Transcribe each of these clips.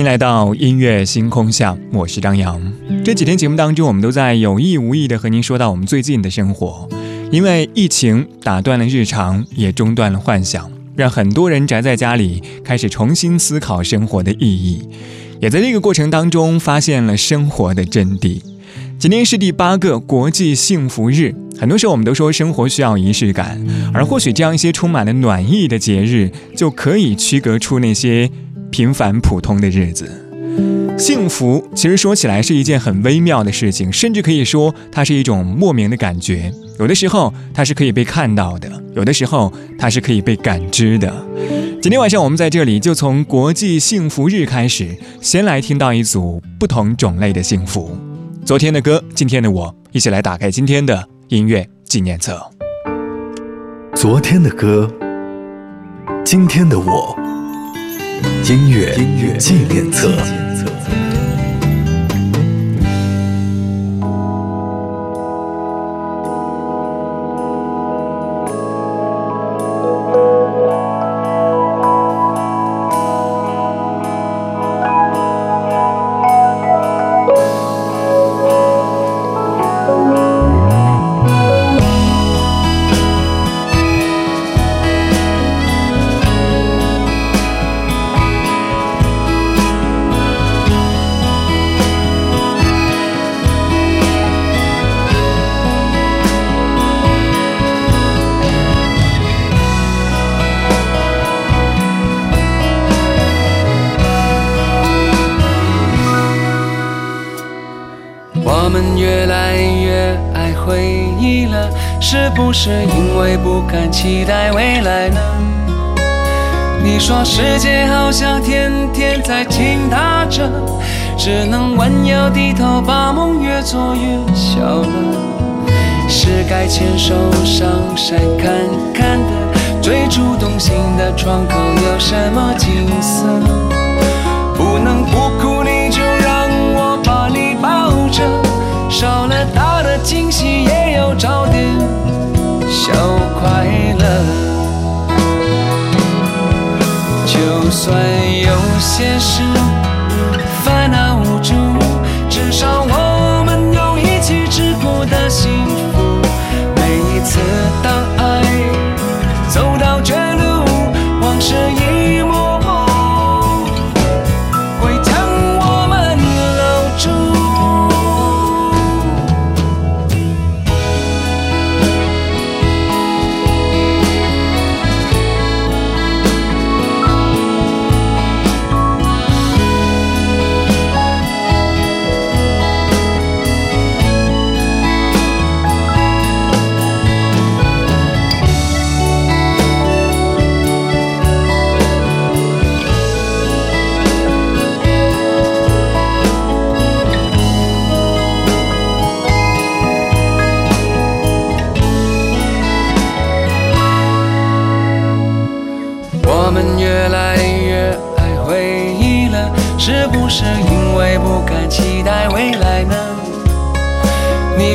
欢迎来到音乐星空下，我是张扬。这几天节目当中，我们都在有意无意的和您说到我们最近的生活，因为疫情打断了日常，也中断了幻想，让很多人宅在家里，开始重新思考生活的意义，也在这个过程当中发现了生活的真谛。今天是第八个国际幸福日，很多时候我们都说生活需要仪式感，而或许这样一些充满了暖意的节日，就可以区隔出那些。平凡普通的日子，幸福其实说起来是一件很微妙的事情，甚至可以说它是一种莫名的感觉。有的时候它是可以被看到的，有的时候它是可以被感知的。今天晚上我们在这里就从国际幸福日开始，先来听到一组不同种类的幸福。昨天的歌，今天的我，一起来打开今天的音乐纪念册。昨天的歌，今天的我。音乐纪念册。是因为不敢期待未来呢？你说世界好像天天在倾塌着，只能弯腰低头，把梦越做越小了。是该牵手上山看看的，最初动心的窗口有什么景色？不能不哭，你就让我把你抱着，少了大的惊喜，也有找点。小快乐，就算有些事烦恼无助，至少我们有一起吃苦的幸福。每一次当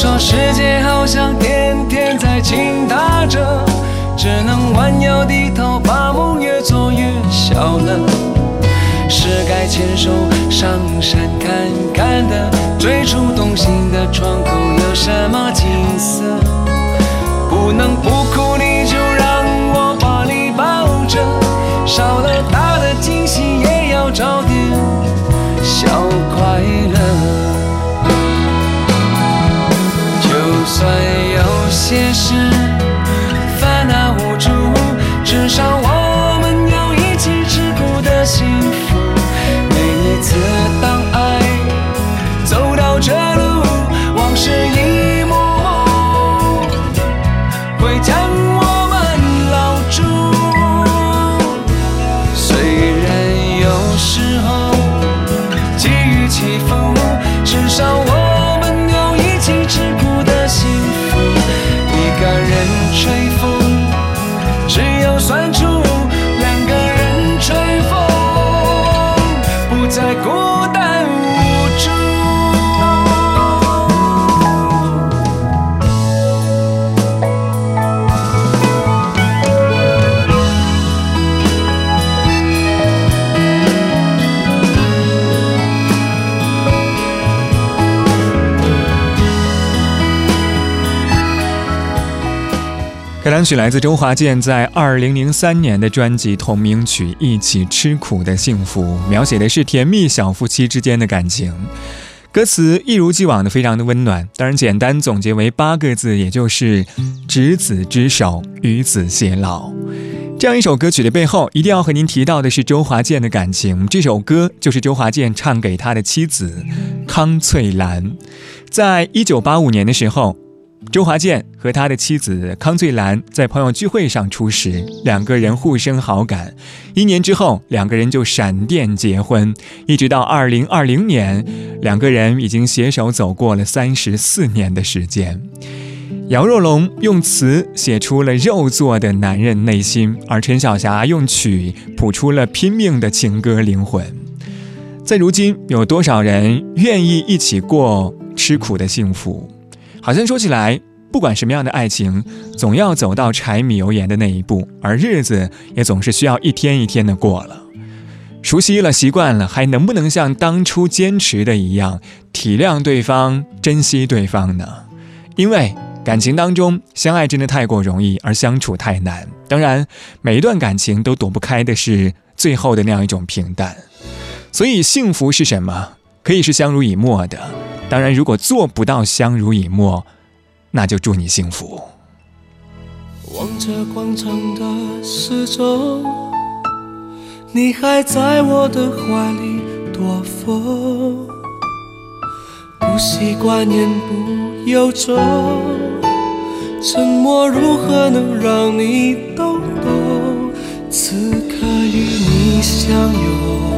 说世界好像天天在倾塌着，只能弯腰低头，把梦越做越小了。是该牵手上山看看的，最初动心的窗口有什么景色？不能不哭，你开场曲来自周华健在二零零三年的专辑同名曲《一起吃苦的幸福》，描写的是甜蜜小夫妻之间的感情。歌词一如既往的非常的温暖，当然简单总结为八个字，也就是“执子之手，与子偕老”。这样一首歌曲的背后，一定要和您提到的是周华健的感情。这首歌就是周华健唱给他的妻子康翠兰，在一九八五年的时候。周华健和他的妻子康翠兰在朋友聚会上初识，两个人互生好感。一年之后，两个人就闪电结婚，一直到二零二零年，两个人已经携手走过了三十四年的时间。姚若龙用词写出了肉做的男人内心，而陈小霞用曲谱出了拼命的情歌灵魂。在如今，有多少人愿意一起过吃苦的幸福？好像说起来，不管什么样的爱情，总要走到柴米油盐的那一步，而日子也总是需要一天一天的过了。熟悉了，习惯了，还能不能像当初坚持的一样，体谅对方，珍惜对方呢？因为感情当中，相爱真的太过容易，而相处太难。当然，每一段感情都躲不开的是最后的那样一种平淡。所以，幸福是什么？可以是相濡以沫的。当然，如果做不到相濡以沫，那就祝你幸福。望着广场的四周，你还在我的怀里躲风，不习惯言不由衷，沉默如何能让你懂懂？此刻与你相拥。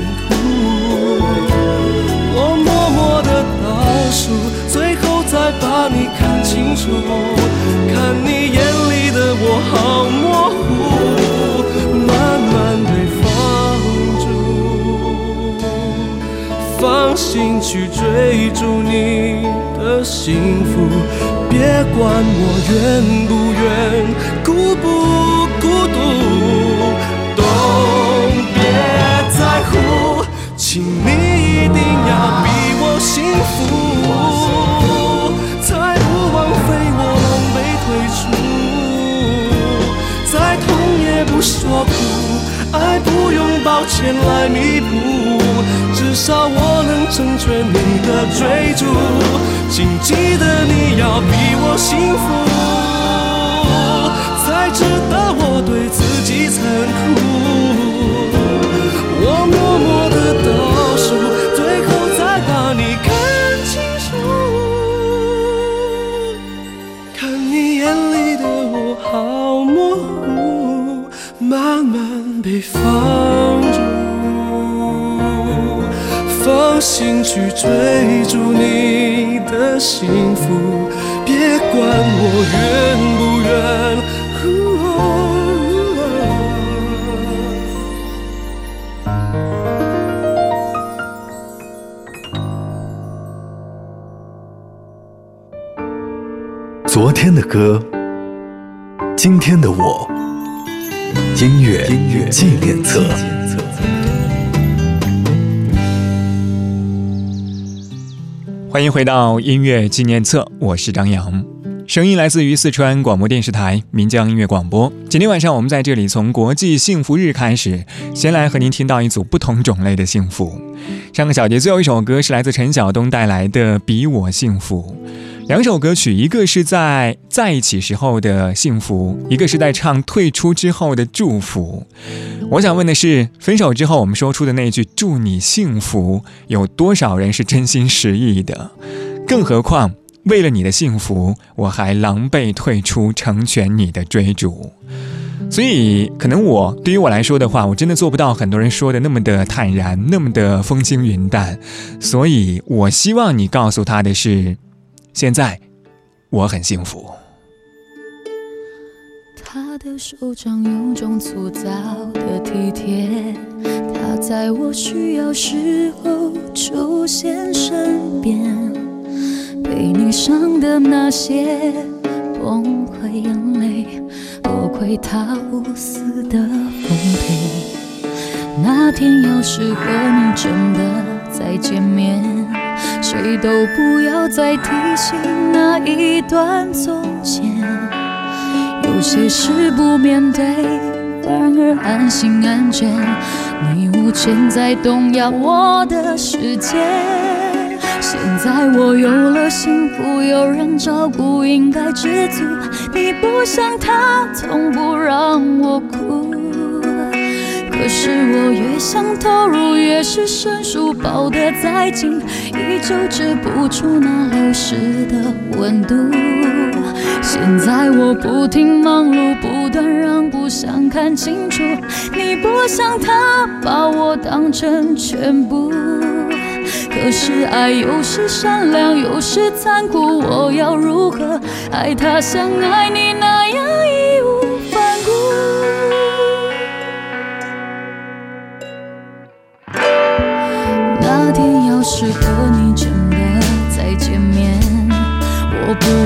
别管我愿不愿孤不孤独都别在乎请你一定要比我幸福。才不枉费我狼狈退出再痛也不说苦。爱不用抱歉来弥补。至少我能成全你的追逐，请记得你要比我幸福，才值得我对自己残酷。我默默的放逐。放心去追逐你的幸福，别管我愿不愿。昨天的歌，今天的我，音乐纪念册。欢迎回到音乐纪念册，我是张扬，声音来自于四川广播电视台岷江音乐广播。今天晚上我们在这里从国际幸福日开始，先来和您听到一组不同种类的幸福。上个小节最后一首歌是来自陈晓东带来的《比我幸福》。两首歌曲，一个是在在一起时候的幸福，一个是在唱退出之后的祝福。我想问的是，分手之后我们说出的那句“祝你幸福”，有多少人是真心实意的？更何况，为了你的幸福，我还狼狈退出，成全你的追逐。所以，可能我对于我来说的话，我真的做不到很多人说的那么的坦然，那么的风轻云淡。所以我希望你告诉他的是。现在我很幸福。他的手掌有种粗糙的体贴，他在我需要时候出现身边，被你伤的那些崩溃眼泪，多亏他无私的奉陪。那天要是和你真的再见面。谁都不要再提醒那一段从前，有些事不面对，反而安心安全。你无权再动摇我的世界。现在我有了幸福，有人照顾，应该知足。你不像他，从不让我哭。可是我越想投入，越是生疏，抱得再紧，依旧止不住那流失的温度。现在我不停忙碌，不断让步，想看清楚，你不像他把我当成全部。可是爱有时善良，有时残酷，我要如何爱他像爱你那样义无？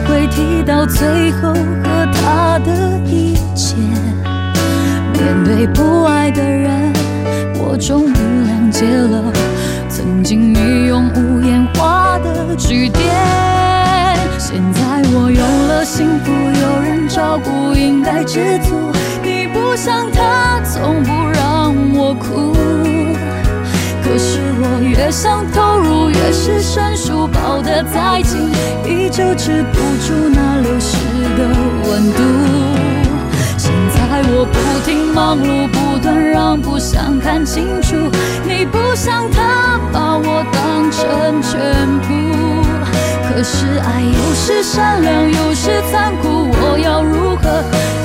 会提到最后和他的一切。面对不爱的人，我终于谅解了曾经你用无言画的句点。现在我有了幸福，有人照顾，应该知足。你不像他，从不让我哭。越想投入，越是生疏，抱得再紧，依旧止不住那流失的温度。现在我不停忙碌，不断让步，想看清楚，你不像他把我当成全部。可是爱有时善良，有时残酷，我要如何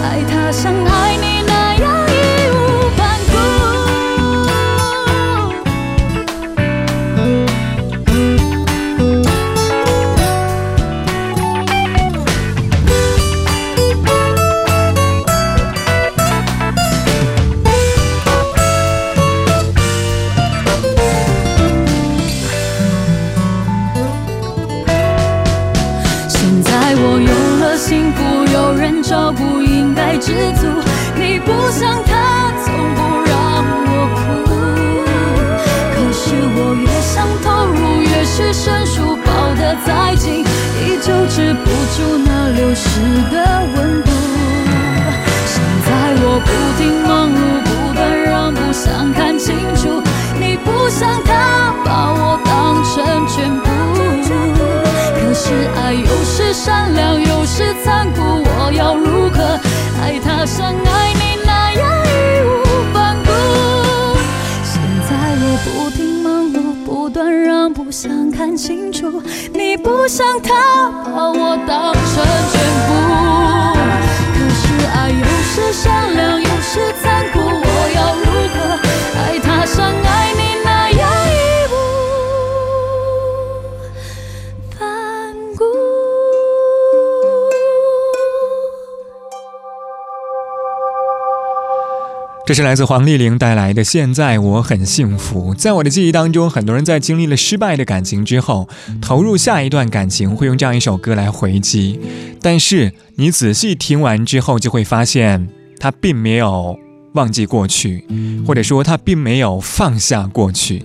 爱他像爱你善良，有时残酷，我要如何爱他像爱你那样义无反顾？现在我不停忙碌，不断让步，想看清楚，你不想他把我当这是来自黄丽玲带来的《现在我很幸福》。在我的记忆当中，很多人在经历了失败的感情之后，投入下一段感情，会用这样一首歌来回击。但是你仔细听完之后，就会发现他并没有忘记过去，或者说他并没有放下过去。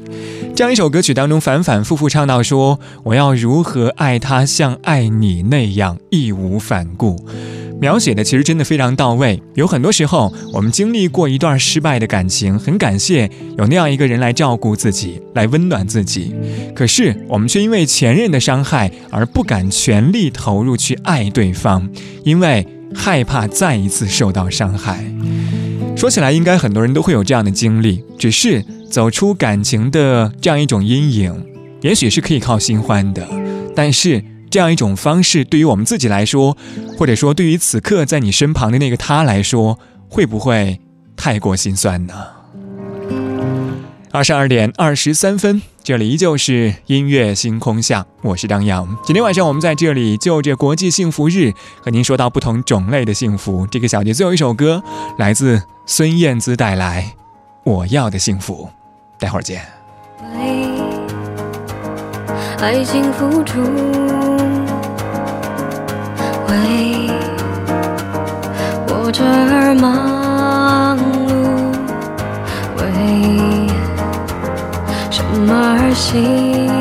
这样一首歌曲当中，反反复复唱到说：“我要如何爱他，像爱你那样义无反顾。”描写的其实真的非常到位。有很多时候，我们经历过一段失败的感情，很感谢有那样一个人来照顾自己，来温暖自己。可是我们却因为前任的伤害而不敢全力投入去爱对方，因为害怕再一次受到伤害。说起来，应该很多人都会有这样的经历，只是走出感情的这样一种阴影，也许是可以靠新欢的，但是。这样一种方式，对于我们自己来说，或者说对于此刻在你身旁的那个他来说，会不会太过心酸呢？二十二点二十三分，这里依旧是音乐星空下，我是张扬。今天晚上我们在这里就着国际幸福日，和您说到不同种类的幸福。这个小节最后一首歌来自孙燕姿带来《我要的幸福》，待会儿见。爱情付出，为我这儿忙碌，为什么而行